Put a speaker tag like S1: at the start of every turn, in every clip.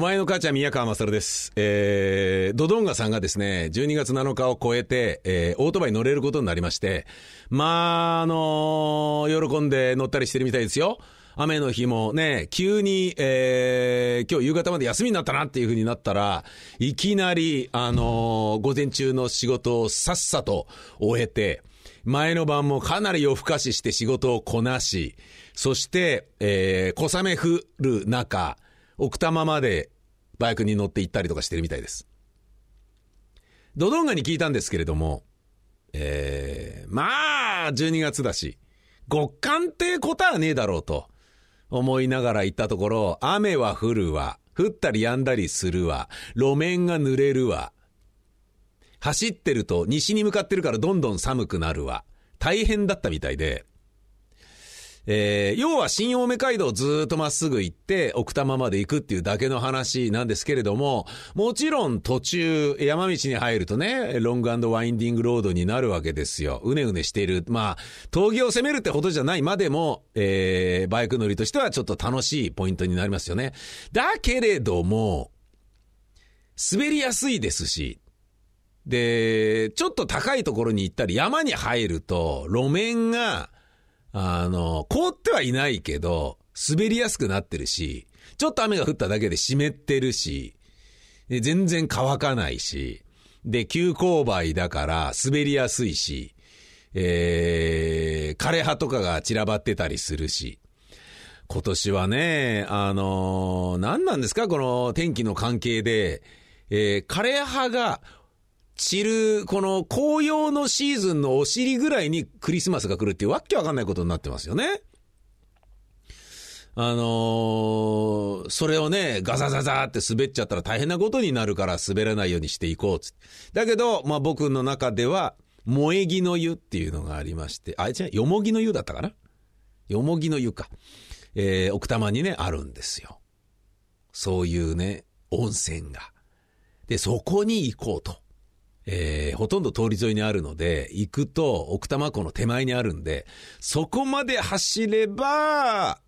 S1: お前の母ちゃん宮川勝です。えー、ドドンガさんがですね、12月7日を超えて、えー、オートバイ乗れることになりまして、まあ、あのー、喜んで乗ったりしてるみたいですよ。雨の日もね、急に、えー、今日夕方まで休みになったなっていう風になったら、いきなり、あのー、午前中の仕事をさっさと終えて、前の晩もかなり夜更かしして仕事をこなし、そして、えー、小雨降る中、奥多摩までバイクに乗って行ったりとかしてるみたいです。ドドンガに聞いたんですけれども、えー、まあ、12月だし、極寒ってことはねえだろうと思いながら行ったところ、雨は降るわ、降ったり止んだりするわ、路面が濡れるわ、走ってると西に向かってるからどんどん寒くなるわ、大変だったみたいで、えー、要は新青梅街道をずっとまっすぐ行って、奥多摩まで行くっていうだけの話なんですけれども、もちろん途中、山道に入るとね、ロングワインディングロードになるわけですよ。うねうねしている。まあ、峠を攻めるってほどじゃないまでも、えー、バイク乗りとしてはちょっと楽しいポイントになりますよね。だけれども、滑りやすいですし、で、ちょっと高いところに行ったり山に入ると、路面が、あの、凍ってはいないけど、滑りやすくなってるし、ちょっと雨が降っただけで湿ってるし、全然乾かないし、で、急勾配だから滑りやすいし、えー、枯れ葉とかが散らばってたりするし、今年はね、あのー、何なんですか？この天気の関係で、えー、枯れ葉が散る、この紅葉のシーズンのお尻ぐらいにクリスマスが来るっていうわけわかんないことになってますよね。あのー、それをね、ガザザザって滑っちゃったら大変なことになるから滑らないようにしていこうつだけど、まあ僕の中では、萌木の湯っていうのがありまして、あ、違う、よもぎの湯だったかな？よもぎの湯か。えー、奥多摩にね、あるんですよ。そういうね、温泉が。で、そこに行こうと。えー、ほとんど通り沿いにあるので、行くと奥多摩湖の手前にあるんで、そこまで走れば、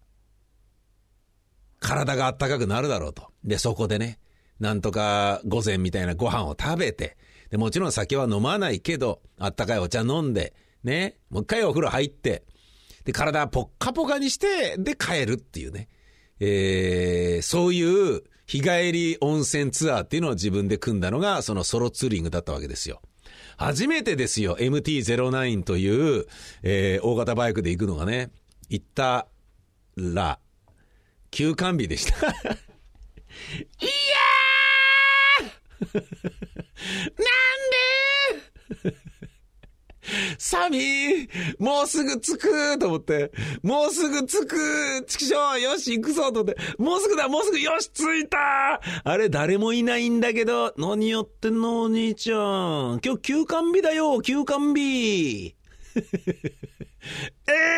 S1: 体が暖かくなるだろうと。で、そこでね、なんとか午前みたいなご飯を食べて、で、もちろん酒は飲まないけど、あったかいお茶飲んで、ね、もう一回お風呂入って、で、体ポッカポカにして、で、帰るっていうね。えー、そういう日帰り温泉ツアーっていうのを自分で組んだのが、そのソロツーリングだったわけですよ。初めてですよ、MT-09 という、えー、大型バイクで行くのがね、行ったら、休館日でした。いやーなんでサミーもうすぐ着くと思って、もうすぐ着くちくしょうよし行くぞと思って、もうすぐだもうすぐよし着いたあれ誰もいないんだけど、何やってんのお兄ちゃん。今日休館日だよ休館日え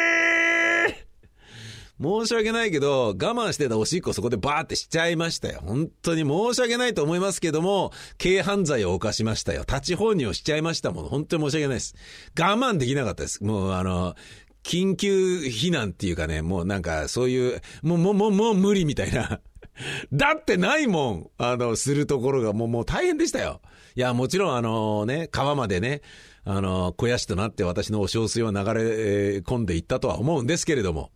S1: 申し訳ないけど、我慢してたおしっこそこでバーってしちゃいましたよ。本当に申し訳ないと思いますけども、軽犯罪を犯しましたよ。立ち放入をしちゃいましたもの。本当に申し訳ないです。我慢できなかったです。もうあの、緊急避難っていうかね、もうなんかそういう、もうもうもうもう無理みたいな。だってないもん。あの、するところがもうもう大変でしたよ。いや、もちろんあのね、川までね、あの、肥やしとなって私のお小水は流れ込んでいったとは思うんですけれども、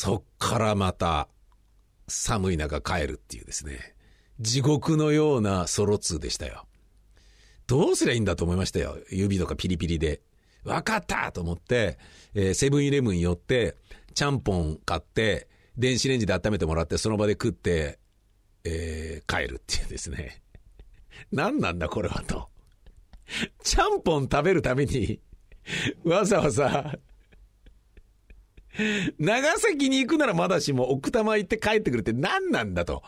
S1: そっからまた寒い中帰るっていうですね、地獄のようなソロ2でしたよ。どうすりゃいいんだと思いましたよ。指とかピリピリで。わかったと思って、えー、セブンイレブン寄って、ちゃんぽん買って、電子レンジで温めてもらって、その場で食って、えー、帰るっていうですね。何なんだこれはと。ちゃんぽん食べるために、わざわざ、長崎に行くならまだしも奥多摩行って帰ってくるって何なんだと。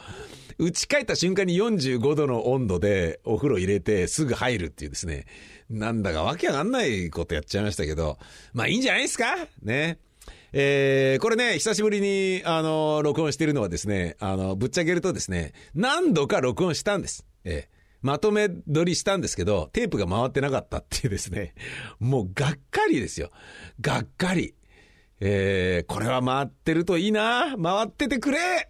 S1: 家帰った瞬間に45度の温度でお風呂入れてすぐ入るっていうですね。なんだかわけわかんないことやっちゃいましたけど。まあいいんじゃないですか？ね。えー、これね、久しぶりに、あの、録音してるのはですね、あの、ぶっちゃけるとですね、何度か録音したんです。えーまとめ撮りしたんですけど、テープが回ってなかったっていうですね、もうがっかりですよ。がっかり。えー、これは回ってるといいな。回っててくれ。